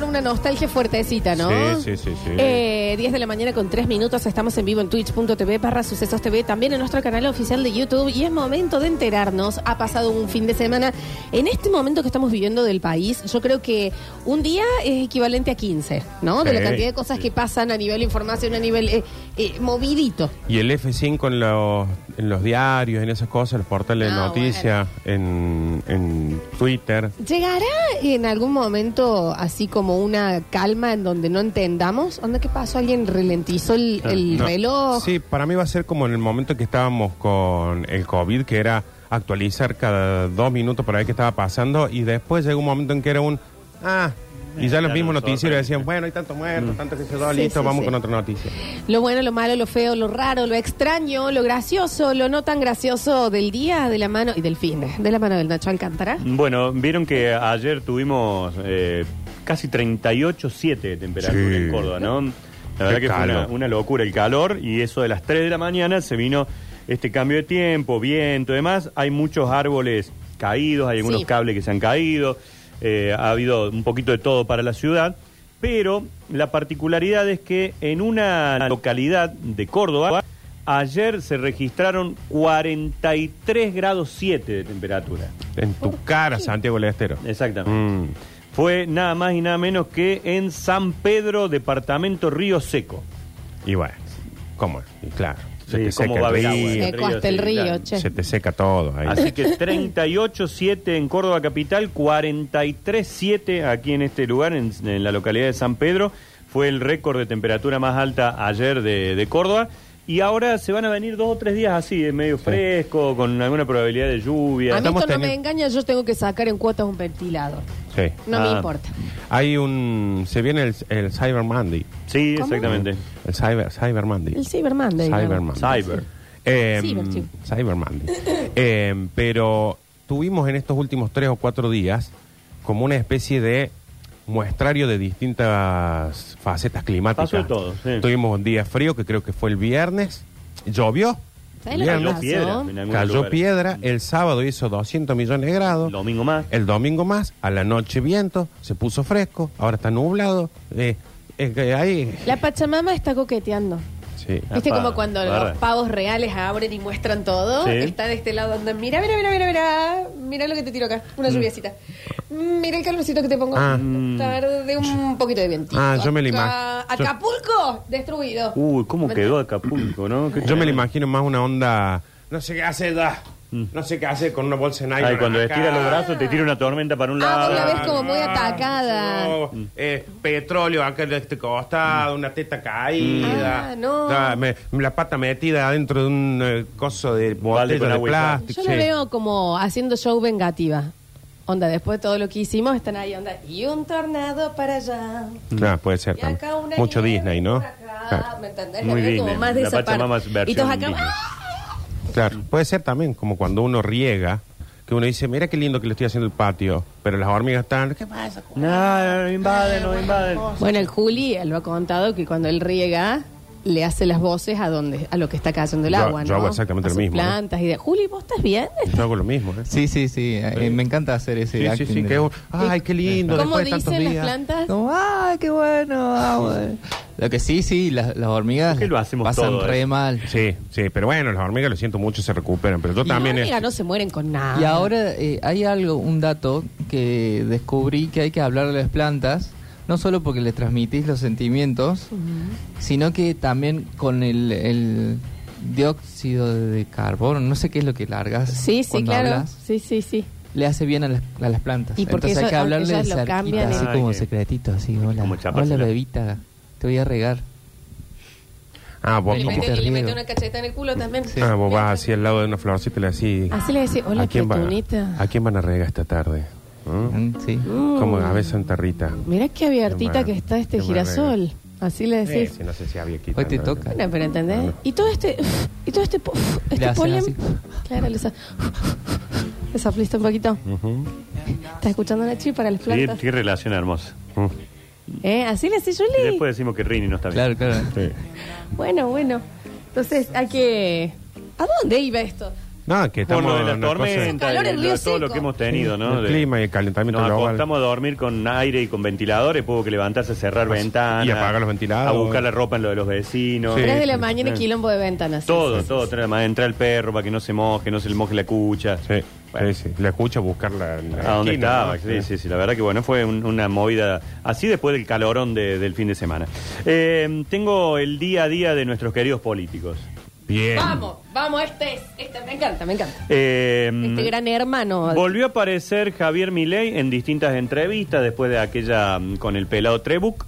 dar una nostalgia fuertecita, ¿no? Sí, sí, sí, sí. Eh, 10 de la mañana con 3 minutos. Estamos en vivo en twitch.tv barra sucesos TV, también en nuestro canal oficial de YouTube. Y es momento de enterarnos. Ha pasado un fin de semana. En este momento que estamos viviendo del país, yo creo que un día es equivalente a 15, ¿no? De la cantidad de cosas que pasan a nivel información, a nivel eh, eh, movidito. Y el F5 en los, en los diarios, en esas cosas, los portales de Ah, noticias, en, en Twitter. ¿Llegará en algún momento así como una calma en donde no entendamos? ¿Onda qué pasó? ¿Alguien ralentizó el, el No. reloj? Sí, para mí va a ser como en el momento que estábamos con el COVID, que era actualizar cada dos minutos para ver qué estaba pasando, y después llegó un momento en que era un... Ah, y ya los Ya mismos noticieros sorprende. decían, bueno, hay tanto muerto, tanto que se Sí, listo, sí, vamos sí. con otra noticia. Lo bueno, lo malo, lo feo, lo raro, lo extraño, lo gracioso, lo no tan gracioso del día, de la mano y del fin, de la mano del Nacho Alcántara. Bueno, vieron que ayer tuvimos eh, casi 38,7 de temperatura Sí. en Córdoba, ¿no? La verdad Qué que fue una, locura el calor y eso de las 3 de la mañana se vino este cambio de tiempo, viento y demás. Hay muchos árboles caídos, hay algunos Sí. cables que se han caído, eh, ha habido un poquito de todo para la ciudad, pero la particularidad es que en una localidad de Córdoba, ayer se registraron 43 grados 7 de temperatura. En tu cara, Santiago del Estero. Exactamente. Mm. Fue nada más y nada menos que en San Pedro, departamento Río Seco. Y bueno, ¿cómo? Y claro, se Sí, te ¿cómo seca va a el haber río, agua? Seco río, hasta el sí, río, claro. che. se te seca todo ahí. Así que 38.7 en Córdoba capital, 43.7 aquí en este lugar, en, en la localidad de San Pedro. Fue el récord de temperatura más alta ayer de, de Córdoba. Y ahora se van a venir dos o tres días así, de medio fresco, con alguna probabilidad de lluvia. A mí Estamos esto no me teniendo- engaña, yo tengo que sacar en cuotas un ventilador. Sí. No me Ah. importa. Hay un... Se viene el, el Cyber Monday. Sí, ¿Cómo? exactamente. El Cyber, Cyber Monday. El Cyber Monday. Cyber digamos. Monday. Cyber. Eh, Cyber, sí. Cyber Monday. Eh, pero tuvimos en estos últimos tres o cuatro días como una especie de muestrario de distintas facetas climáticas. Pasó de todo, sí. Tuvimos un día frío que creo que fue el viernes. Llovió. ¿Sabes lo que Viernes. pasó? piedra en Cayó piedra. El sábado hizo 200 millones de grados. El domingo más. El domingo más. A la noche viento. Se puso fresco. Ahora está nublado. Eh, es que ahí... La Pachamama está coqueteando. Sí. ¿Viste como cuando los pavos reales abren y muestran todo? Sí. Está de este lado donde mira, mira, mira, mira, mira, mira lo que te tiro acá, una lluviacita. Mm, Mira el calorcito que te pongo. Ah. Tarde un poquito de viento. Ah, yo me lo imagino. Acapulco, destruido. Uy, ¿cómo quedó Acapulco, no? Yo me lo imagino más una onda. No sé qué hace, da. No sé qué hace con una bolsa en aire. Ay, cuando estira los brazos te tira una tormenta para un Ah, lado. vos la ves como muy atacada. eh, petróleo acá de este costado, una teta caída. Ah, no. Me- la pata metida adentro de un eh, coso de Balde botella con de sal. plástico. Yo la sí. veo como haciendo show vengativa. Onda, después de todo lo que hicimos, están ahí, onda. Y un tornado para allá. Claro, puede ser Y también. acá una Mucho nieve Disney, ¿no? por acá, Claro. ¿Me entendés? Muy La veo como Disney. más de La esa Pachamama parte. versión Y todos acá. Disney. ¡ah! Claro, puede ser también como cuando uno riega, que uno dice, mira qué lindo que le estoy haciendo el patio, pero las hormigas están, ¿qué pasa? No, no invaden, no invaden. Bueno, el Juli él lo ha contado que cuando él riega, le hace las voces a donde a lo que está cayendo el Yo- agua, yo ¿no? hago exactamente A lo sus mismo, ¿eh? plantas y de... Juli, ¿vos estás bien? Yo hago lo mismo, ¿eh? Sí, sí, sí. eh, me encanta hacer ese Sí, sí, acting sí, de- que es un- ay, qué lindo, ¿Cómo después de tantos dicen las días. plantas? Como, ¡ay, qué bueno! ah, bueno". Lo que sí, sí, las, las hormigas ¿Por qué lo hacemos pasan todo, re eh? mal. Sí, sí, pero bueno, las hormigas lo siento mucho, se recuperan, pero yo también... Las es- hormigas no se mueren con nada. Y ahora eh, hay algo, un dato que descubrí que hay que hablarle a las plantas, no solo porque le transmitís los sentimientos, sino que también con el, el dióxido de carbono, no sé qué es lo que largas. Sí, sí, cuando claro. hablas, Sí, sí, sí. le hace bien a las, a las plantas. Y porque Entonces hay que hablarle de cerquita, así como que- secretito, así, hola, Como hola bebita, te voy a regar. Ah, vos, Le que mete, te le mete una cacheta en el culo también. Sí. ah, vos vas así al lado de una florcita y le decís... Así le decís, hola, ¿a quién, va-. ¿A quién van a regar esta tarde? ¿Mm? Mm, Sí. Como a veces Santa Rita. Mirá qué abiertita que está este qué girasol. Así le decís. sí, no sé si había Hoy te toca. Bueno, pero ¿entendés? Y todo este, y todo este, Le este polen. así. Claro, les ha- les aplista un poquito. ¿Estás escuchando Nachi para las Sí, plantas? qué relación hermosa. ¿Eh? Así le decís, Y Juli. después decimos que Rini no está bien. Claro, claro. Bueno, bueno. Entonces hay que. ¿A dónde iba esto? No, que Por estamos lo de una cosa- tormentas, Calor en Río todo lo que hemos tenido, ¿no? El De- clima y el calentamiento Nos global. acostamos a dormir con aire y con ventiladores, tuvo que levantarse, cerrar ventanas. y apagar los ventiladores. A buscar la ropa en lo de los vecinos. Sí. Tres de la sí, mañana y sí. quilombo de ventanas. sí, Todo, sí, sí, todo. sí. La mañana, entra el perro para que no se moje, no se le moje la cucha. Sí, Bueno. sí, sí. La escucho buscar la, la ¿A dónde esquina, estaba? ¿no? Sí, sí, sí. La verdad que bueno, fue un- una movida así después del calorón de- del fin de semana. Eh, tengo el día a día de nuestros queridos políticos. Bien. Vamos, vamos, este es. Este me encanta, me encanta. Eh, Este gran hermano. Volvió a aparecer Javier Milei en distintas entrevistas después de aquella mm, con el pelado Trebuc.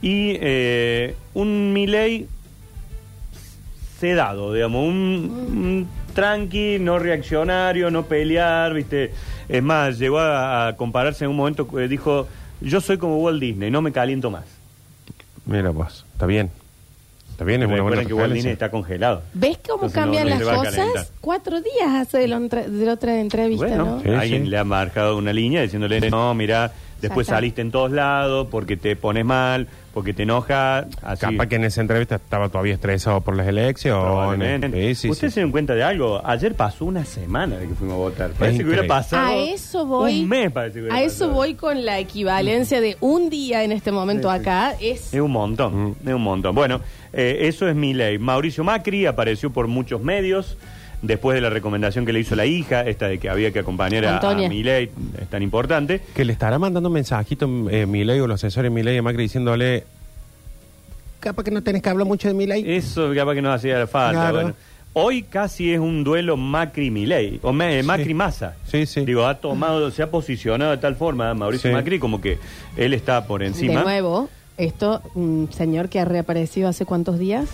Y eh, un Milei sedado, digamos, un, un tranqui, no reaccionario, no pelear, ¿viste? Es más, llegó a, a compararse en un momento, eh, dijo, yo soy como Walt Disney, no me caliento más. Mira vos, está bien. Está bien, es una buena Recuerden que Walt referencia. Está congelado. ¿Ves cómo Entonces no- cambian no las se va a cosas? calentar. Cuatro días hace de la, otra- de la otra entrevista, Bueno, ¿no? Sí, alguien sí. le ha marcado una línea diciéndole, no, mira, después está. saliste en todos lados porque te pones mal, porque te enojas. Así. Capaz que en esa entrevista estaba todavía estresado por las elecciones. Probablemente. Sí, sí, ¿Usted sí. se dio cuenta de algo? Ayer pasó una semana de que fuimos a votar. Parece que increíble. hubiera pasado. A eso voy. Un mes parece que hubiera A eso pasado. voy con la equivalencia de un día en este momento Sí, sí. acá. Es Es un montón, Mm. es un montón. Bueno, eh, eso es mi ley. Mauricio Macri apareció por muchos medios después de la recomendación que le hizo la hija, esta de que había que acompañar a, Antonia. a Milei, es tan importante. Que le estará mandando un mensajito eh, Milei o los asesores Milei a Macri diciéndole capaz que no tenés que hablar mucho de Milei. Eso capaz que nos hacía falta. Claro. Bueno, hoy casi es un duelo Macri-Milei, o me- Macri-Massa. Sí, sí. Digo, ha tomado, se ha posicionado de tal forma Mauricio Sí. Macri como que él está por encima. de nuevo. Esto, un señor que ha reaparecido hace cuántos días.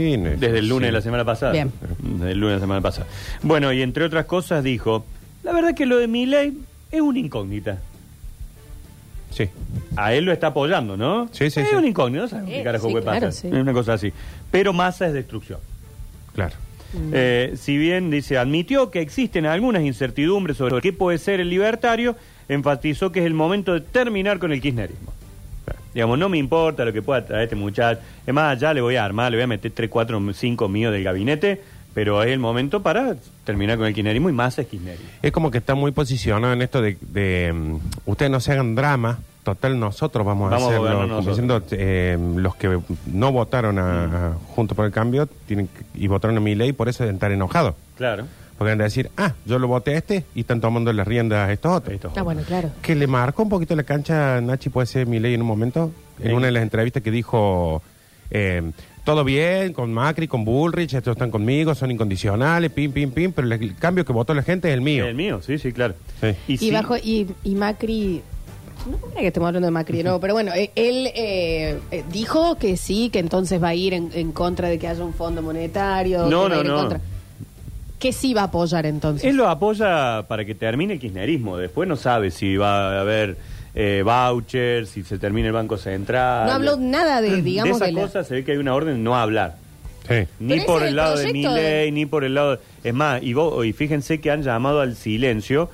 Desde el lunes sí. de la semana pasada. Bien. Desde el lunes de la semana pasada. Bueno, y entre otras cosas dijo, la verdad que lo de Milei es una incógnita. Sí. A él lo está apoyando, ¿no? Sí, sí, Es sí. una incógnita, no sabemos Eh, qué carajo sí, puede claro, pasar. sí. Es una cosa así. Pero masa es destrucción. Claro. Eh, si bien dice, admitió que existen algunas incertidumbres sobre qué puede ser el libertario, enfatizó que es el momento de terminar con el kirchnerismo. Digamos, no me importa lo que pueda traer este muchacho. Es más, ya le voy a armar, le voy a meter 3, 4, 5 míos del gabinete, pero es el momento para terminar con el kirchnerismo y más es kirchnerismo. Es como que está muy posicionado en esto de, de, mm, ustedes no se hagan drama, total nosotros vamos, Vamos a hacerlo. Como diciendo, eh, los que no votaron a, a Juntos por el Cambio tienen que- y votaron a mi ley, por eso deben estar enojados. Claro. Porque van a decir, ah, yo lo voté a este y están tomando las riendas a estos otros. Esto. Ah, bueno, claro. Que le marcó un poquito la cancha a Nachi, puede ser mi ley en un momento, en Sí. una de las entrevistas que dijo, eh, todo bien con Macri, con Bullrich, estos están conmigo, son incondicionales, pim, pim, pim, pero el cambio que votó la gente es el mío. El mío, sí, sí, claro. Sí. Y, sí- bajo y, y Macri no creo que estemos hablando de Macri de nuevo, pero bueno, eh, él eh, eh, dijo que sí, que entonces va a ir en, en contra de que haya un fondo monetario. No, que va a no, ir en no. contra. Que sí va a apoyar entonces. Él lo apoya para que termine el kirchnerismo. Después no sabe si va a haber eh, vouchers, si se termina el Banco Central. No habló nada de, digamos, de de esa la- cosa se ve que hay una orden de no hablar. Sí. Ni por el el lado de Milei, de- ni por el lado... Es más, y, vos- y fíjense que han llamado al silencio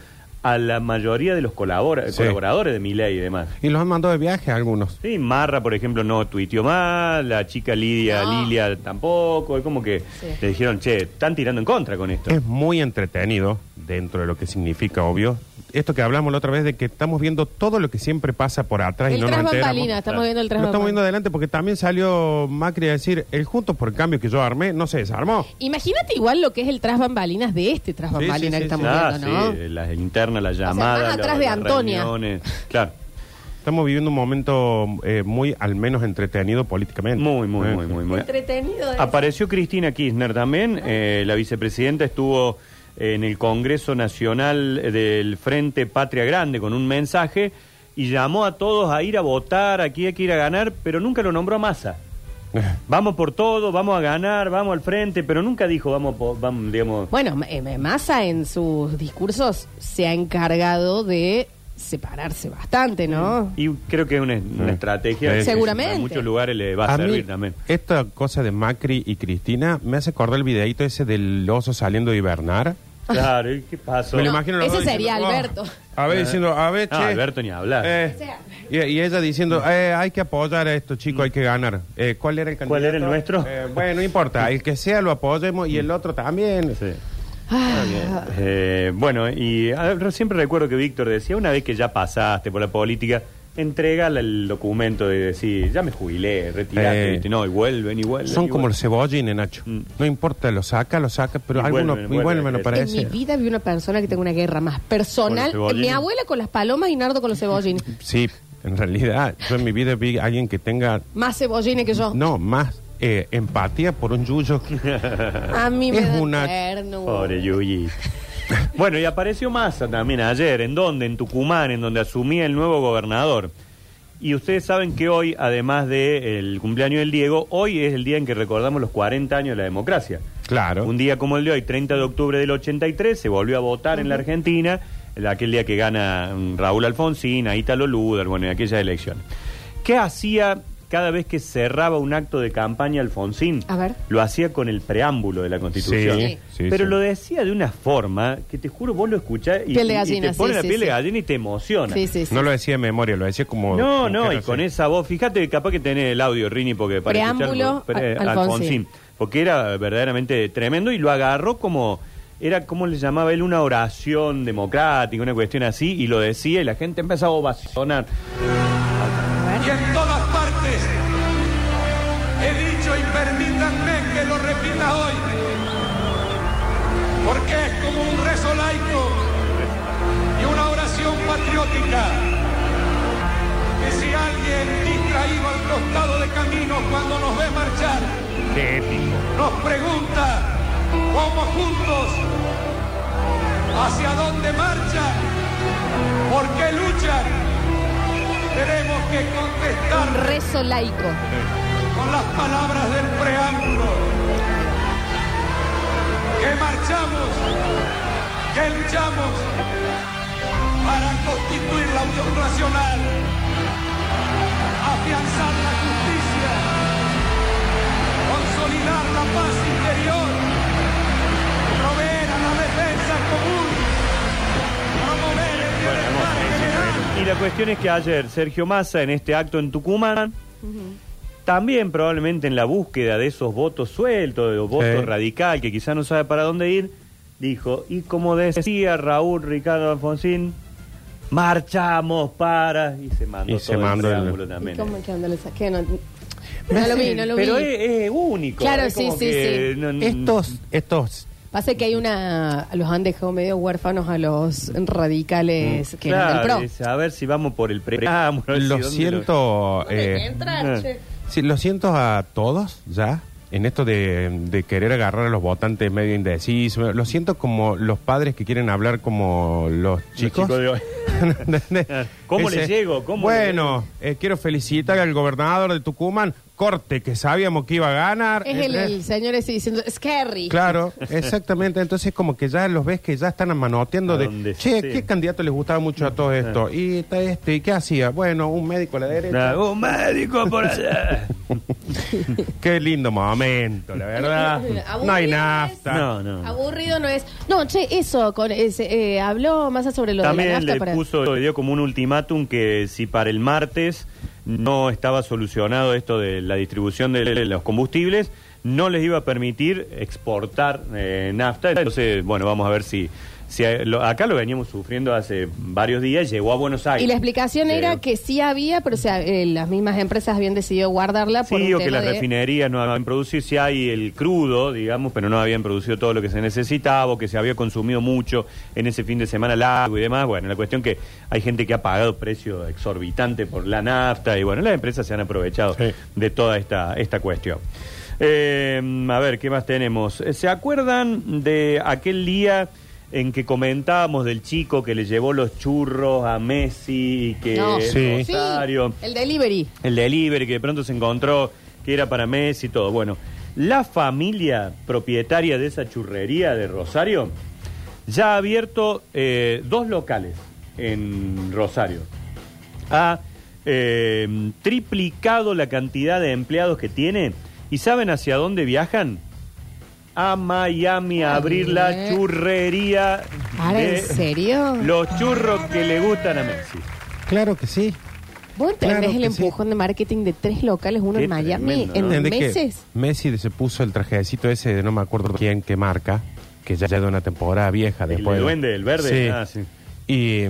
a la mayoría de los colabora- Sí. colaboradores de Milei y demás. Y los han mandado de viaje a algunos. Sí, Marra, por ejemplo, no tuiteó más, la chica Lidia, No. Lilia tampoco, es como que Sí. le dijeron, che, están tirando en contra con esto. Es muy entretenido, dentro de lo que significa, obvio. Esto que hablamos la otra vez de que estamos viendo todo lo que siempre pasa por atrás el y no nos enteramos. estamos Claro. viendo el tras estamos viendo adelante porque también salió Macri a decir, el Juntos por el Cambio que yo armé no se desarmó. Imagínate igual lo que es el tras bambalinas de este tras Sí, sí, bambalinas sí, que estamos Ah, viendo, ¿no? sí, la interna, la más llamada, atrás la- de las Antonia. reuniones. Claro, Estamos viviendo un momento eh, muy, al menos, entretenido políticamente. muy, muy, Eh, muy, muy, muy. Entretenido. es. Apareció Cristina Kirchner también, eh, la vicepresidenta estuvo en el Congreso Nacional del Frente Patria Grande con un mensaje y llamó a todos a ir a votar, aquí hay que ir a ganar, pero nunca lo nombró a Massa. Vamos por todo, vamos a ganar, vamos al frente, pero nunca dijo, vamos, po- vamos digamos... Bueno, eh, Massa en sus discursos se ha encargado de separarse bastante, ¿no? Y creo que es una, una Sí. estrategia Sí, que Seguramente. en muchos lugares le va a, A mí, servir también. esta cosa de Macri y Cristina me hace acordar el videito ese del oso saliendo de hibernar. Claro, ¿y qué pasó? Me lo No, imagino los ese dos sería diciendo, "Oh". Alberto. A ver, diciendo, a ver, No, che. Alberto ni hablar. Eh, O sea. y, y ella diciendo, eh, hay que apoyar a estos chicos, hay que ganar. Eh, ¿Cuál era el candidato? ¿Cuál era el nuestro? Eh, bueno, no importa, el que sea lo apoyemos y el otro también. Sí. Ah, Eh, bueno, y a ver, siempre recuerdo que Víctor decía, una vez que ya pasaste por la política, entrega el documento de decir, ya me jubilé, retirate, Eh. ¿viste? no, y vuelven y vuelven. Son y como los vuelven. cebollines, Nacho. Mm. No importa, lo saca, lo saca, pero Y algunos vuelven, vuelven, me parece. En mi vida vi una persona que tenga una guerra más ¿Con personal. los cebollines? Mi abuela con las palomas y Nardo con los cebollines. Sí, en realidad, yo en mi vida vi a alguien que tenga, Más cebollines que yo. no, más eh, empatía por un yuyo. A mí me Es da una- ternura. Pobre Yuyi. bueno, y apareció Massa también ayer. ¿En dónde? En Tucumán, en donde asumía el nuevo gobernador. Y ustedes saben que hoy, además del cumpleaños del Diego, hoy es el día en que recordamos los 40 años de la democracia. Claro. Un día como el de hoy, 30 de octubre del 83, se volvió a votar en la Argentina, el- aquel día que gana mm, Raúl Alfonsín, a Ítalo Luder, bueno, en aquella elección. ¿Qué hacía cada vez que cerraba un acto de campaña Alfonsín? A ver. Lo hacía con el preámbulo de la Constitución. Sí, sí, Pero sí. lo decía de una forma que te juro, vos lo escuchás y, Piel de y- y gallina, te pone sí, la sí, piel de sí. gallina y te emociona. Sí, sí, sí. No lo decía de memoria, lo decía como. No, como no, que y con esa voz, fíjate, capaz que tenés el audio, Rini, porque para Preámbulo, escuchar, pre- Al- Alfonsín. porque era verdaderamente tremendo y lo agarró como, era como le llamaba él, una oración democrática, una cuestión así, y lo decía y la gente empezaba a ovacionar. y en. He dicho y permítanme que lo repita hoy, porque es como un rezo laico y una oración patriótica. Que si alguien distraído al costado de camino cuando nos ve marchar, Qué épico. nos pregunta cómo juntos, hacia dónde marchan, por qué luchan, tenemos que contestar Un rezo laico. Con las palabras del preámbulo. Que marchamos, que luchamos para constituir la Unión Nacional, afianzar la justicia, consolidar la paz interior, proveer a la defensa común, promover el bienestar general. Y la cuestión es que ayer Sergio Massa, en este acto en Tucumán, también probablemente en la búsqueda de esos votos sueltos, de los votos Sí. radical, que quizá no sabe para dónde ir, dijo, y como decía Raúl Ricardo Alfonsín, marchamos para... Y se mandó Y todo se el mandó el- preámbulo ¿Y también. cómo que anda lo saqué? No, no lo vi, no lo vi. Pero es, es único. Claro, es sí, sí, que sí. no- no- Estos, estos. Pasa que hay una. Los han dejado medio huérfanos a los radicales que eran del Mm, Claro, PRO. es a ver si vamos por el preámbulo. ver si Lo dónde siento. eh, Ah. Sí, lo siento a todos ya. En esto de, de querer agarrar a los votantes medio indecisos. Lo siento como los padres que quieren hablar como los chicos. chicos de hoy. ¿Entendés? ¿Cómo le llego? ¿Cómo le bueno, eh, quiero felicitar al gobernador de Tucumán. Corte, que sabíamos que iba a ganar. Es el, el señor ese diciendo, scary. Claro, exactamente. Entonces como que ya los ves que ya están manoteando A de, che. ¿qué candidato les gustaba mucho a todo esto? Y está este, ¿y qué hacía? Bueno, un médico a la derecha. Un médico por allá. Qué lindo momento, la verdad. no hay nafta. No, no. Aburrido no es. No, che, eso, con ese, eh, habló más sobre lo de También la nafta le para. puso, le dio como un ultimátum que si para el martes no estaba solucionado esto de la distribución de los combustibles, no les iba a permitir exportar eh, nafta. Entonces, bueno, vamos a ver si, si lo- acá lo veníamos sufriendo hace varios días, llegó a Buenos Aires. Y la explicación era que sí había, pero o sea, eh, las mismas empresas habían decidido guardarla por Sí, un o que tema las de- refinerías no habían producido, si hay el crudo, digamos, pero no habían producido todo lo que se necesitaba, o que se había consumido mucho en ese fin de semana largo y demás. Bueno, la cuestión que hay gente que ha pagado precio exorbitante por la nafta, y bueno, las empresas se han aprovechado Sí. de toda esta, esta cuestión. Eh, a ver, ¿qué más tenemos? Eh, ¿Se acuerdan de aquel día en que comentábamos del chico que le llevó los churros a Messi y que No, Sí. sí, Rosario- el delivery. el delivery que de pronto se encontró que era para Messi y todo. Bueno, la familia propietaria de esa churrería de Rosario ya ha abierto eh, dos locales en Rosario. Ha eh, triplicado la cantidad de empleados que tiene y ¿saben hacia dónde viajan? A Miami a abrir la churrería. Ahora, de ¿en serio? Los churros que le gustan a Messi. Claro que sí. ¿Vos entendés Claro el que sí. empujón de marketing de tres locales, uno Qué en Miami, tremendo, ¿no? en ¿Entendés que meses? Messi se puso el trajecito ese de no me acuerdo quién, qué marca. que ya es de una temporada vieja. El después duende, el verde. Sí. Ah, sí. Y,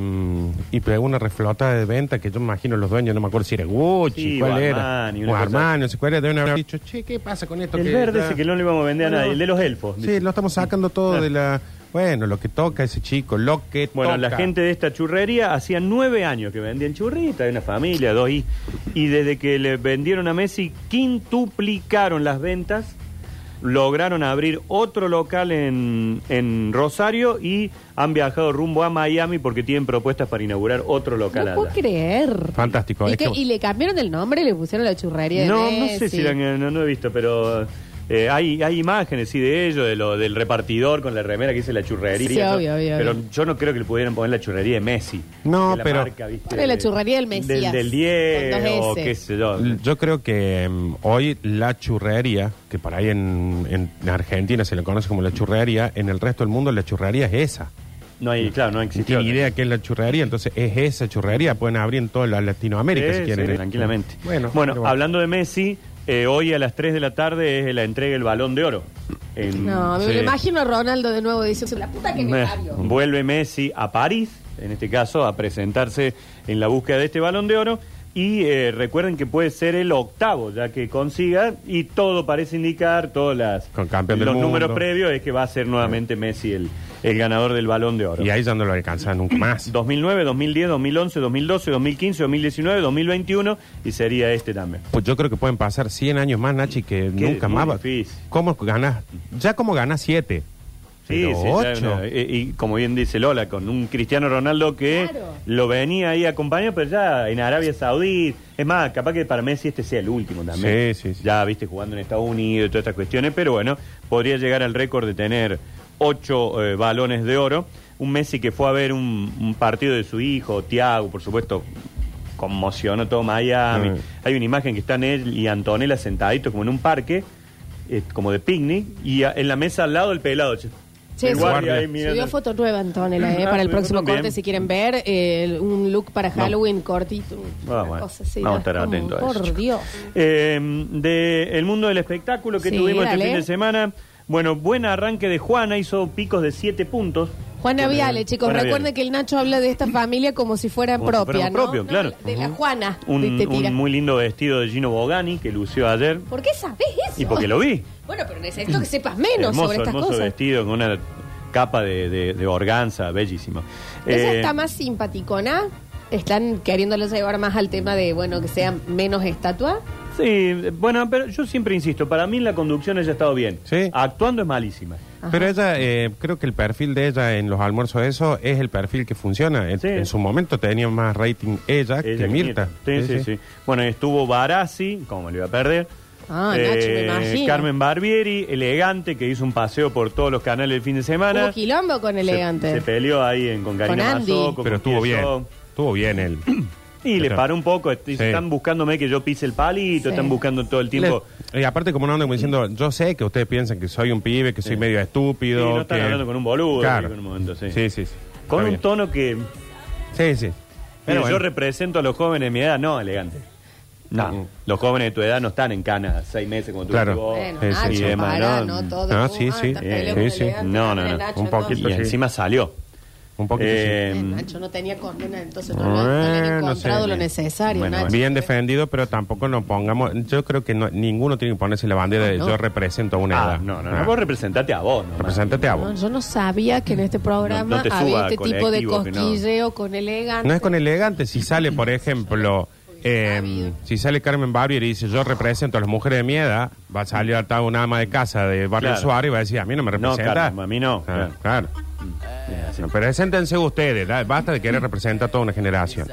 y pegó una reflota de venta que yo me imagino los dueños, no me acuerdo si era Gucci, Sí, cuál o era. Armani, una o cosa Armani, no sé cuál era. Deben haber dicho, che, ¿qué pasa con esto? El que verde ese que no le íbamos a vender a nadie, el de los elfos. Sí, lo estamos sacando todo de la... Bueno, lo que toca ese chico, lo que Bueno, toca. la gente de esta churrería hacía nueve años que vendían churritas, una familia, dos y, y desde que le vendieron a Messi, quintuplicaron las ventas, lograron abrir otro local en, en Rosario y han viajado rumbo a Miami porque tienen propuestas para inaugurar otro local No puedo allá. creer. Fantástico. ¿Y, es qué? que- ¿Y le cambiaron el nombre? ¿Le pusieron la churrería de No, no Messi? sé si la, no, no he visto, pero eh, hay, hay imágenes sí de ello, de lo, del repartidor con la remera que dice la churrería. Sí, ¿no? obvio, obvio, Pero obvio. yo no creo que le pudieran poner la churrería de Messi. No, De la pero- marca, ¿viste? Ponle la churrería del Del, Mesías, del con 10 dos o qué sé yo. Yo creo que mm, hoy la churrería, que por ahí en, en Argentina se le conoce como la churrería, en el resto del mundo la churrería es esa. No hay, claro, no existe. tiene idea qué es la churrería, entonces es esa churrería. Pueden abrir en toda la Latinoamérica Sí, si quieren. sí, ¿eh? tranquilamente. Bueno, Bueno, hablando de Messi, eh, hoy a las 3 de la tarde es la entrega del balón de oro. En- No, me Sí. imagino a Ronaldo de nuevo diciendo, la puta que me Me- parió. Vuelve Messi a París, en este caso, a presentarse en la búsqueda de este balón de oro. Y eh, recuerden que puede ser el octavo, ya que consiga, y todo parece indicar, todos las, Con campeón del los mundo. números previos, es que va a ser nuevamente Messi el, el ganador del balón de oro. Y ahí ya no lo alcanza nunca más. 2009, 2010, 2011, 2012, 2015, 2019, 2021 y sería este también. Pues yo creo que pueden pasar 100 años más, Nachi, que Qué nunca más. va-. ¿Cómo ganas? Ya como ganas 7. Sí, sí, ocho. y, y como bien dice Lola, con un Cristiano Ronaldo que Claro. lo venía ahí acompañado, pero ya en Arabia Saudí. Es más, capaz que para Messi este sea el último también. Sí, sí, sí. Ya viste jugando en Estados Unidos y todas estas cuestiones, pero bueno, podría llegar al récord de tener ocho eh, balones de oro. Un Messi que fue a ver un, un partido de su hijo, Tiago, por supuesto, conmocionó todo Miami. Mm. Hay una imagen que están él y Antonella sentaditos como en un parque, eh, como de picnic, y a- en la mesa al lado el pelado. che. Che, el sí. guardia ahí Subió foto nueva, Antonella, eh, Ah, para el próximo corte, bien. si quieren ver. eh, un look para Halloween cortito. Ah, una bueno. cosa así, Vamos a estar atentos a eso, Por. Dios. Eh, de el mundo del espectáculo que Sí, tuvimos este fin de semana. Bueno, buen arranque de Juana, hizo picos de siete puntos. Juana Viale, chicos, Juana recuerden Viale. que el Nacho habla de esta familia como si fuera Como si propia, ¿no? claro. De la Juana. Un, te tira. un muy lindo vestido de Gino Bogani que lució ayer. ¿Por qué sabes eso? Y porque lo vi. Bueno, pero necesito que sepas menos hermoso, sobre estas hermoso cosas. vestido con una capa de, de, de organza, bellísimo. Ella Eh, está más simpaticona. Están queriéndole llevar más al tema de, bueno, que sea menos estatua. Sí, bueno, pero yo siempre insisto, para mí en la conducción ella ha estado bien. Sí. Actuando es malísima. Ajá. Pero ella, eh, creo que el perfil de ella en los almuerzos, eso es el perfil que funciona. En, Sí. en su momento tenía más rating ella, Ella que Mirta. Sí, sí, sí. Bueno, estuvo Barassi, como le iba a perder. Ah, Nacho, me imagino. Carmen Barbieri, elegante, que hizo un paseo por todos los canales el fin de semana. Hubo quilombo con Se- elegante. Se, peleó ahí en- con Karina Andy. Mazzocco, Pero con estuvo bien. Estuvo bien él. Y le paró un poco. Sí. Están buscándome que yo pise el palito, Sí. están buscando todo el tiempo. Le- y aparte, como no ando como diciendo, yo sé que ustedes piensan que soy un pibe, que soy Sí. medio estúpido. Sí, no están que- hablando con un boludo, Claro. en un momento, sí. sí, sí. sí. Con Está un bien. tono que. Sí, sí. Mira, Pero yo represento a los jóvenes de mi edad, no, elegante. No, Mm. los jóvenes de tu edad no están en cana seis meses como tú Claro. y vos. Bueno, Sí, sí, Nacho, y demás, pará, ¿no? no todo. No, tú, sí, ah, sí. Sí, peleando sí, con sí. elegante, No, no, no. Un poquito, Y sí. encima salió. Un poquito. Eh, Eh, Nacho no tenía condena, entonces no, no le han no encontrado sé. lo necesario. Bueno, Nacho. Bien defendido, pero tampoco nos pongamos. Yo creo que no- ninguno tiene que ponerse la bandera de No. yo represento a una Ah, edad. no, no, Ah. no, vos representate a vos, ¿no? Representate a No, vos. yo no sabía que en este programa No- no te había suba este tipo de que no. cosquilleo con elegante. No es con elegante. Si sale, por ejemplo, eh, si sale Carmen Barbier y dice yo represento a las mujeres de mi edad, va a salir hasta una ama de casa de Barrio Claro. Suárez y va a decir a mí no me No, representa. Carmen, a mí no. Ah, Claro. Así. No, Preséntense ustedes, da- basta de querer representar a toda una generación.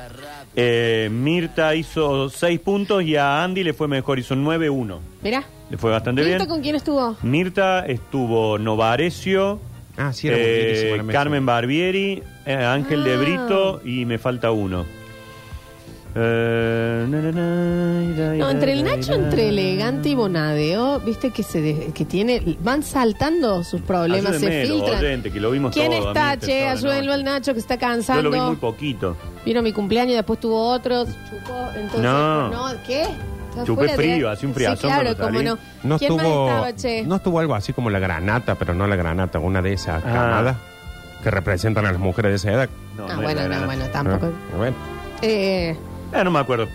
Eh, Mirta hizo 6 puntos y a Andy le fue mejor, hizo 9-1. Mirá, Le fue bastante ¿Mirta bien. con quién estuvo? Mirta estuvo Novarecio, Ah, sí, era eh, buenísimo la mesa. Carmen Barbieri, eh, Ángel de Ah. Brito y me falta uno. No, entre el Nacho, entre elegante y Bonadeo, viste que se de- que tiene, van saltando sus problemas, se Ayúdenme, los filtran. oyentes, que lo vimos ¿Quién todo, está, che? toda la Ayúdenlo noche. al Nacho que está Yo cansando. lo vi muy poquito. Vino mi cumpleaños y después tuvo otro, chupó, entonces, No. no, ¿qué? Está Chupé fuera de- frío, hacía un Sí, friazón claro, cuando cómo salí. no. No ¿Quién más estuvo, estaba, che? no estuvo algo así como la granata, pero no la granata, una de esas Ah. camadas que representan a las mujeres de esa edad. No, ah, no bueno, no, bueno, tampoco. Ah, bueno. Eh, Ah, no me acuerdo.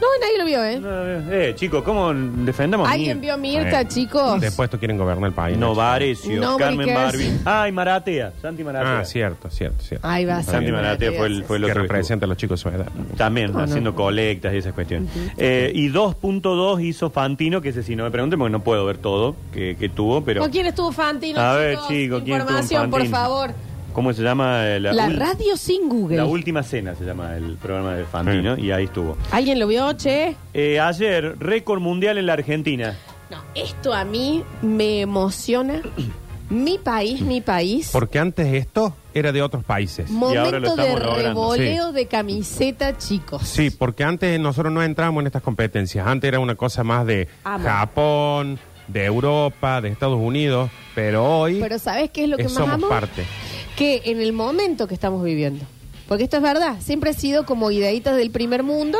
no, nadie lo vio, ¿eh? No, Eh, chicos, ¿cómo defendamos ¿Alguien vio Mirta, Eh, chicos? Después tú quieren gobernar el país. Nacho. Novarecio, Nobody Carmen cares. Barbie. Ay, Maratea, Santi Maratea. Ah, cierto, cierto, cierto. Ahí va. Santi Maratea fue el, fue el que otro que representa a los chicos de su edad. estuvo. También, ¿Cómo no? haciendo colectas y esas cuestiones. Eh, y 2.2 hizo Fantino, que ese sí no me pregunten porque no puedo ver todo que, que tuvo, pero... ¿Con quién estuvo Fantino? A ver, chicos? ¿quién estuvo Información, por Fantino? favor. ¿Cómo se llama? eh, La, ul- radio sin Google. La última cena se llama el programa de Fantino y ahí estuvo. ¿Alguien lo vio, che? Eh, ayer, récord mundial en la Argentina. No, esto a mí me emociona. Mi país, mi país. Porque antes esto era de otros países. Y ahora lo Momento de estamos logrando. revoleo de camiseta, chicos. Sí, porque antes nosotros no entrábamos en estas competencias. Antes era una cosa más de Amo. Japón, de Europa, de Estados Unidos. Pero hoy Pero ¿sabes qué es lo que eh, más somos amo? parte. Que en el momento que estamos viviendo. Porque esto es verdad. Siempre ha sido como ideitas del primer mundo.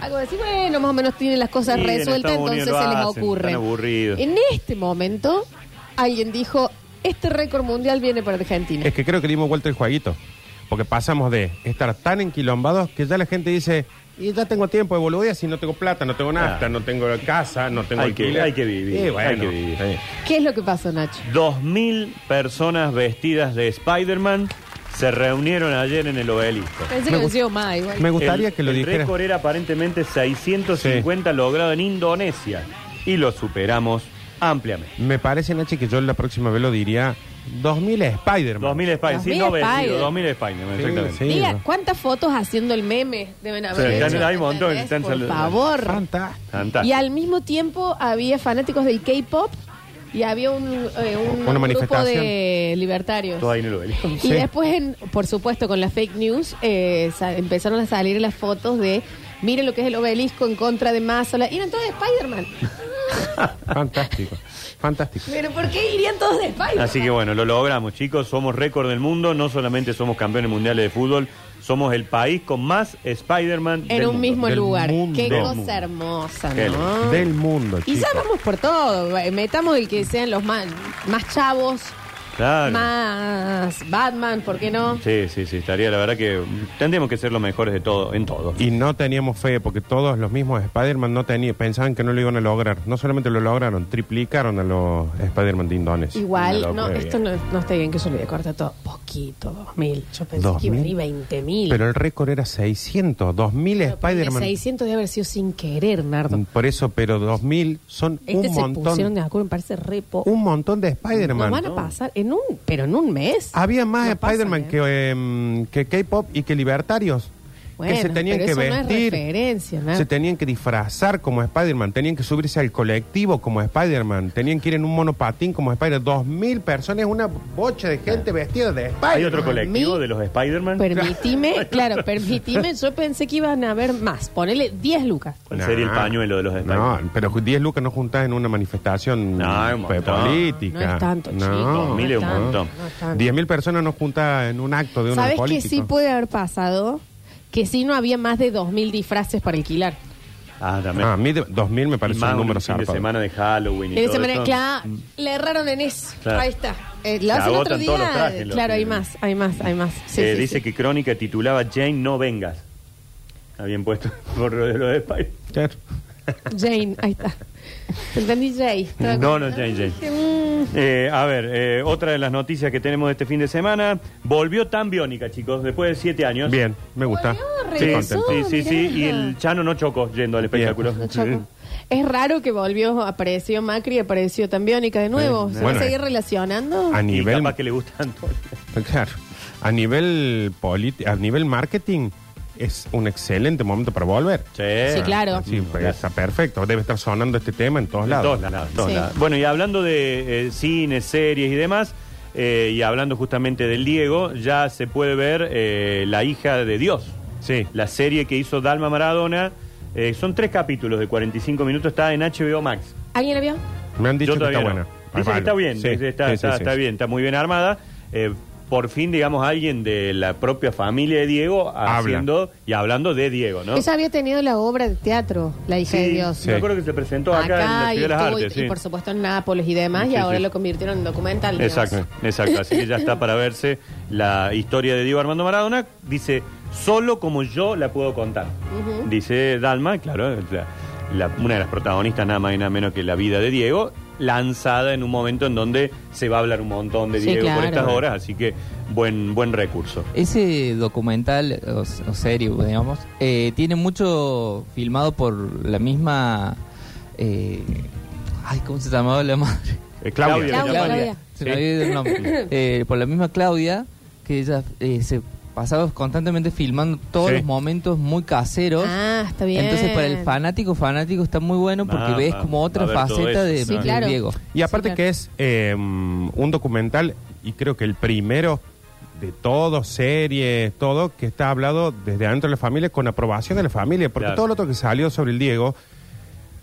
Algo de decir, bueno, más o menos tienen las cosas Sí, en resueltas, Estados entonces Unidos se les hacen, ocurre. están aburridos. En este momento, alguien dijo, este récord mundial viene para Argentina. Es que creo que dimos vuelta el jueguito. Porque pasamos de estar tan enquilombados que ya la gente dice, y ya tengo tiempo de boludear si no tengo plata, no tengo nafta, Ah. no tengo casa, no tengo Hay que- alquiler". hay que vivir, Y bueno, hay que vivir. sí. ¿Qué es lo que pasó, Nacho? Dos mil personas vestidas de Spider-Man se reunieron ayer en el obelisco. Pensé Me que gust- decía más igual. Me gustaría el, que lo el dijera. récord era aparentemente 650 logrado en Indonesia y lo superamos ampliamente. Me parece, Nachi, que yo la próxima vez lo diría 2000 Spider-Man. 2000 Spider-Man, sí, 2000 no vestido, Spider. 2000 Spider-Man, Sí, exactamente. sí. Diga, no. ¿cuántas fotos haciendo el meme deben haber Sí, hecho? ya hay un montón que están Por saludando. favor. Fantástico. Fantástico. Y al mismo tiempo había fanáticos del K-pop y había un, eh, un Una grupo manifestación. de libertarios. Todo ahí en el obelisco. Y Sí. después, en- por supuesto, con la fake news, eh, sa- empezaron a salir las fotos de, miren lo que es el obelisco en contra de Massa. Y eran todos de Spider-Man. Fantástico. Fantástico. Pero ¿por qué irían todos de Spider-Man? Así que bueno, lo logramos, chicos. Somos récord del mundo. No solamente somos campeones mundiales de fútbol, somos el país con más Spider-Man. En del un mundo. mismo Del lugar. mundo. Qué Del cosa mundo. hermosa, Qué ¿no? Del mundo, Y ya chicos. vamos por todo. Metamos el que sean los más, más chavos, Claro. más Batman, ¿por qué no? Sí, sí, sí. Estaría, la verdad que tendríamos que ser los mejores de todo, en todo. Y no teníamos fe, porque todos los mismos Spider-Man no tenían, pensaban que no lo iban a lograr. No solamente lo lograron, triplicaron a los Spider-Man de Indonesia. Igual, no, esto no, no está bien que yo le corta todo. Poquito, dos mil. Yo pensé que iba a 2000. ir 20 mil. Pero el récord era 600, 2000 Spider-Man. 600 debe haber sido sin querer, Nardo. Por eso, pero 2000 son Este un se pusieron montón. de acuerdo, me parece repo. Un montón de Nos Spider-Man. van a pasar en un, pero en un mes. Había más No Spider-Man ¿eh? que, em, que K-pop y que libertarios. Bueno, que se tenían pero que eso no es vestir. referencia, se tenían que disfrazar como Spider-Man. Tenían que subirse al colectivo como Spider-Man. Tenían que ir en un monopatín como Spider-Man. Dos mil personas, una bocha de gente vestida de Spider-Man. Hay otro colectivo mí- de los Spider-Man. Permitime, claro, permitime, yo pensé que iban a haber más. Ponele 10 lucas. ¿Cuál sería el pañuelo de los No, Spider-Man? pero 10 lucas no juntás en una manifestación política. No es tanto, No. chicos. Dos mil es un montón. no es tanto. 10 mil personas no juntas en un acto de una ¿Sabes qué sí puede haber pasado? Que sí no había más de 2.000 disfraces para alquilar. Ah, también. Ah, a mí de- 2000 me parece un número fin de zarpado. semana de Halloween y En todo ese manera, eso. claro, le erraron en eso. Claro. Ahí está. Eh, Se lo hacen otro agotan todos los día. trajes, los claro, que- hay más, hay más, hay más. Sí, Eh, sí, dice sí. que Crónica titulaba Jane no vengas. Habían puesto por lo de lo de. Claro. Jane, ahí está. Entendí Jay. No, no, Jane, Jane. Eh, a ver, eh, otra de las noticias que tenemos de este fin de semana. Volvió tan biónica, chicos, después de siete años. Bien, me gusta. Volvió, regresó. Sí, sí, sí. mirá. Y el Chano no chocó yendo al espectáculo. no choco. Es raro que volvió, apareció Macri y apareció tan biónica de nuevo. ¿Se Bueno, va a seguir relacionando? A Y nivel, capaz que le gustan todos. claro, a nivel politi- a nivel marketing es un excelente momento para volver. Sí, claro. Sí, pues, está perfecto. Debe estar sonando este tema en todos En lados. todos lados, todos Sí. lados. Bueno, y hablando de eh, cine, series y demás, eh, y hablando justamente del Diego, ya se puede ver eh, La hija de Dios. Sí. La serie que hizo Dalma Maradona. eh, son tres capítulos de 45 minutos, está en HBO Max. ¿Alguien la vio? Me han dicho Yo que está no. buena. Dicen que está bien, Sí, está, sí, está- sí, está sí. bien, está muy bien armada. Eh, por fin, digamos, alguien de la propia familia de Diego haciendo y hablando de Diego, ¿no? Ella había tenido la obra de teatro, La hija de Sí, Dios. me acuerdo que se presentó acá, en la y, Ciudad de las estuvo, y- Artes, y sí. por supuesto en Nápoles y demás, y Sí, ahora sí. lo convirtieron en documental. digamos. Exacto, exacto. Así que ya está para verse la historia de Diego Armando Maradona. Dice, solo como yo la puedo contar. Dice Dalma, claro, la- la- una de las protagonistas nada más y nada menos que la vida de Diego, lanzada en un momento en donde se va a hablar un montón de Sí, Diego por claro. estas horas, así que buen, buen recurso. Ese documental o, o serie, digamos, eh, tiene mucho filmado por la misma. eh, ay, ¿cómo se llamaba la madre? Eh, Claudia. Claudia, Claudia. Claudia. Se Sí. me había ido el nombre. Eh, por la misma Claudia, que ella eh, se pasaba constantemente filmando todos Sí. los momentos muy caseros. Ah, está bien. Entonces, para el fanático, fanático está muy bueno porque Ah, ves va- como otra faceta de. Sí, de claro. Diego. Y aparte Sí, claro. que es eh, un documental, y creo que el primero de todo, series, todo, que está hablado desde adentro de la familia con aprobación de la familia, porque Claro. todo lo otro que salió sobre el Diego,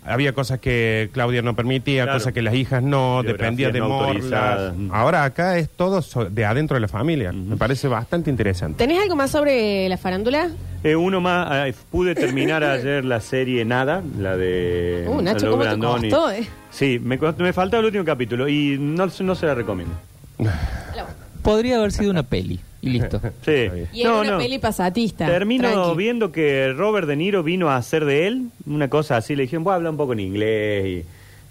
había cosas que Claudia no permitía, Claro. cosas que las hijas no, Biografías dependía de no Morlas. autorizadas. Ahora acá es todo so- de adentro de la familia. Me parece bastante interesante. ¿Tenés algo más sobre la farándula? Eh, uno más, eh, pude terminar ayer la serie Nada, la de... Uh, Nacho, Lou ¿cómo te Brandoni. costó, eh? Sí, me, costó- me faltaba el último capítulo y no, no se la recomiendo. Podría haber sido una peli y listo. Sí. Y era No, una no. peli pasatista. Termino tranqui. viendo que Robert De Niro vino a hacer de él una cosa así. Le dijeron, voy a hablar un poco en inglés.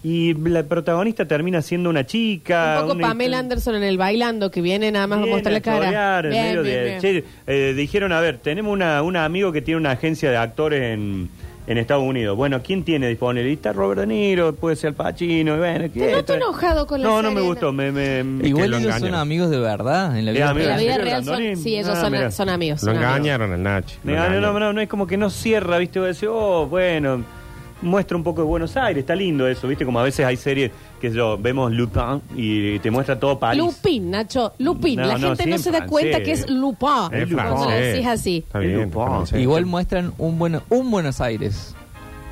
Y, y la protagonista termina siendo una chica. Un poco una Pamela Anderson en el bailando, que viene nada más a Viene mostrar la cara. chorear en Bien, medio bien, de- bien. Che, eh, dijeron, a ver, tenemos una, un amigo que tiene una agencia de actores en, en Estados Unidos. Bueno, ¿quién tiene disponible? Y está Robert De Niro, puede ser Al Pacino. y Bueno, ¿qué Te noto esto? enojado con la No, no me gustó. Me, me- Igual lo ellos son amigos de verdad en la vida En la real. vida ¿En serio, real son, sí, ellos Ah, son, mira. son amigos. Lo son amigos. engañaron el Nachi. Lo no, engañaron. no, no es como que no cierra, ¿viste? Voy a decir, oh, bueno, muestra un poco de Buenos Aires, está lindo eso, ¿viste? Como a veces hay series que yo, vemos Lupin y te muestra todo París. Lupin, Nacho, Lupin. No, la no, gente sí, no se da francés. cuenta que es Lupin. Es Cuando lo decís así. Está bien, Lupin. Igual muestran un, bueno, un Buenos Aires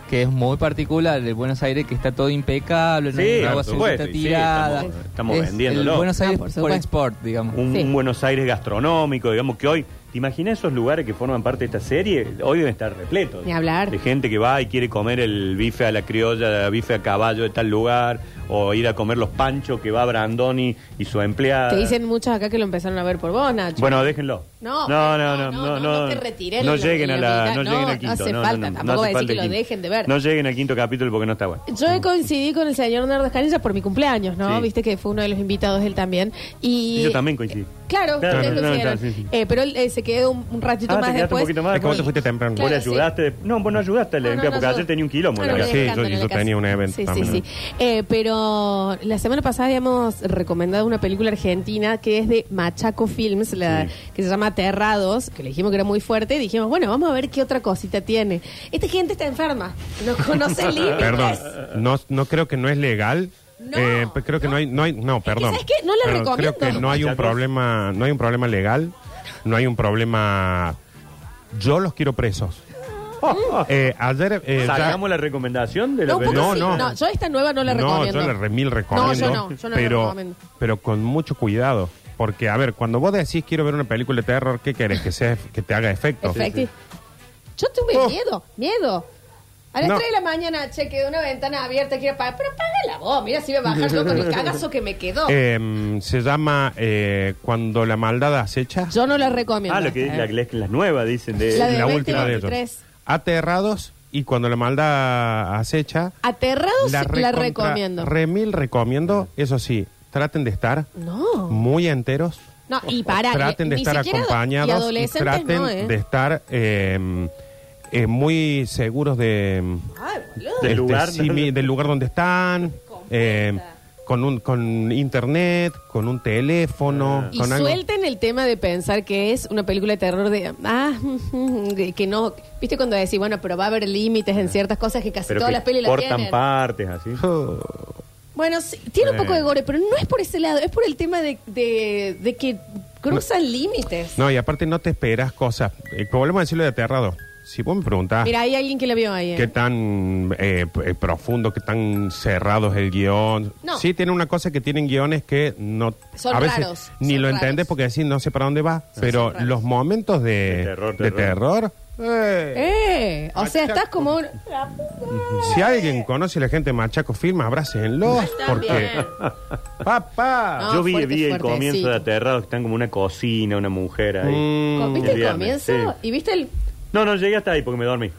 que es muy particular, el Buenos Aires que está todo impecable, no Sí, hay por agua supuesto, sí, tirada. estamos- estamos Es vendiéndolo. El Buenos Ah, Aires por por, supuesto. export, digamos. Un, Sí. un Buenos Aires gastronómico, digamos que hoy, ¿te imaginas esos lugares que forman parte de esta serie? Hoy deben estar repletos. Ni hablar. De gente que va y quiere comer el bife a la criolla, el bife a caballo de tal lugar, o ir a comer los panchos que va Brandoni y su empleada. Que dicen muchos acá que lo empezaron a ver por vos, Nacho. Bueno, déjenlo. No, no, no, no, no, no, no, te lleguen a la, no lleguen al no quinto. hace no, falta, no, no, tampoco voy a hace decir que falta lo dejen de ver. No lleguen al quinto capítulo porque no está bueno. Yo coincidí con el señor Nardo Escanilla por mi cumpleaños, ¿no? Sí. Viste que fue uno de los invitados él también. Y, Y yo también coincidí. Claro, Claro, ustedes no, no, coincidieron. claro, sí, sí. Eh, pero él eh, se quedó un, un ratito Ah, más te quedaste un después. poquito más. Es como después. te fuiste temprano. Vos le sí. ayudaste. No, vos no ayudaste, No, no, porque no, ayer yo- tenía un quilombo. En la casa. Sí, yo- en la yo casa. tenía un evento Sí, sí, también. sí. Eh, pero la semana pasada habíamos recomendado una película argentina que es de Machaco Films, la, Sí. que se llama Aterrados, que le dijimos que era muy fuerte, y dijimos, bueno, vamos a ver qué otra cosita tiene. Esta gente está enferma, no conoce límites. Perdón, no, no creo que no es legal. No, Eh, pe- creo que no hay, no hay, no, perdón. ¿sabes qué? No le Perdón, recomiendo. Creo que no hay un problema, no hay un problema legal, no hay un problema. Yo los quiero presos. Eh, ayer eh, ya- ¿Sacamos la recomendación de la No, un poco película? No, sí. no. yo esta nueva no la no, recomiendo. yo la remil recomiendo. No, yo no, yo no la pero, recomiendo. pero con mucho cuidado. Porque, a ver, cuando vos decís quiero ver una película de terror, ¿qué querés? Que, sea, que te haga efecto. Efecti- Yo tuve Oh. miedo, miedo. A las No. 3 de la mañana chequeé una ventana abierta, quiero pagar, pero págala vos, mira si voy a bajar yo con el cagazo que me quedó. Eh, se llama eh, Cuando la maldad acecha. yo no la recomiendo. Ah, lo que, esta, la, ¿eh? la, las nuevas dicen de... La de la 20, última de ellos. 23. Aterrados y cuando la maldad acecha. Aterrados la, recomiendo. Remil recomiendo, eso sí, traten de estar no. muy enteros. No, y para. traten de estar acompañados Y traten no, ¿eh? de estar eh, eh, muy seguros de Ay, boludo. Del este, lugar. sí, mi- del lugar donde están eh, con un con internet con un teléfono Y con algo suelten el tema de pensar que es una película de terror de. Ah, de que no. ¿Viste cuando decís, bueno, pero va a haber límites en ciertas cosas que casi Pero todas que las pelis las cortan tienen? partes, así. Oh, Bueno, sí, tiene un Eh. poco de gore, pero no es por ese lado, es por el tema de, de, de que cruzan límites. no y aparte no te esperas cosas eh, volvemos a decirlo de aterrado si vos me preguntás Mira, hay alguien que la vio ahí. ¿eh? qué tan eh, p- eh, profundo, qué tan cerrado es el guion. No. Sí, tiene una cosa que tienen guiones que no. Son a veces raros, ni son lo raros. entendés porque decís no sé para dónde va. pero raros. los momentos de, De terror, de terror. terror, eh, Eh, o sea, estás como un... Si alguien conoce a la gente de Machaco Film, abrácenlos. Porque. También. ¡Papá! No, Yo vi, fuerte, vi el fuerte, comienzo sí. de Aterrados, que están como una cocina, una mujer ahí. Mm, ¿Viste El comienzo? sí. ¿Y viste el...? No, no, llegué hasta ahí porque me dormí.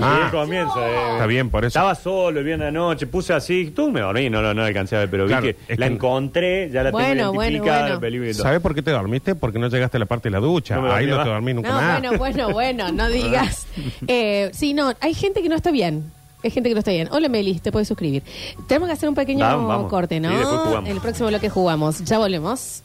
Ah. El comienzo. eh. Está bien, por eso. Estaba solo el viernes de noche, puse así, tú me dormí, no, no, no alcancé a ver, pero Claro, vi que es la que- encontré, ya la Bueno, tengo bueno, identificada, bueno. y todo. ¿Sabes por qué te dormiste? Porque no llegaste a la parte de la ducha. No me Ahí dormí no más. te dormí nunca No, más. bueno, bueno, bueno, no digas. Eh, sí, no, hay gente que no está bien. Hay gente que no está bien. Hola, Meli, te puedes suscribir. Tenemos que hacer un pequeño Vamos, vamos. corte, ¿no? Sí, después jugamos. El próximo bloque jugamos. Ya volvemos.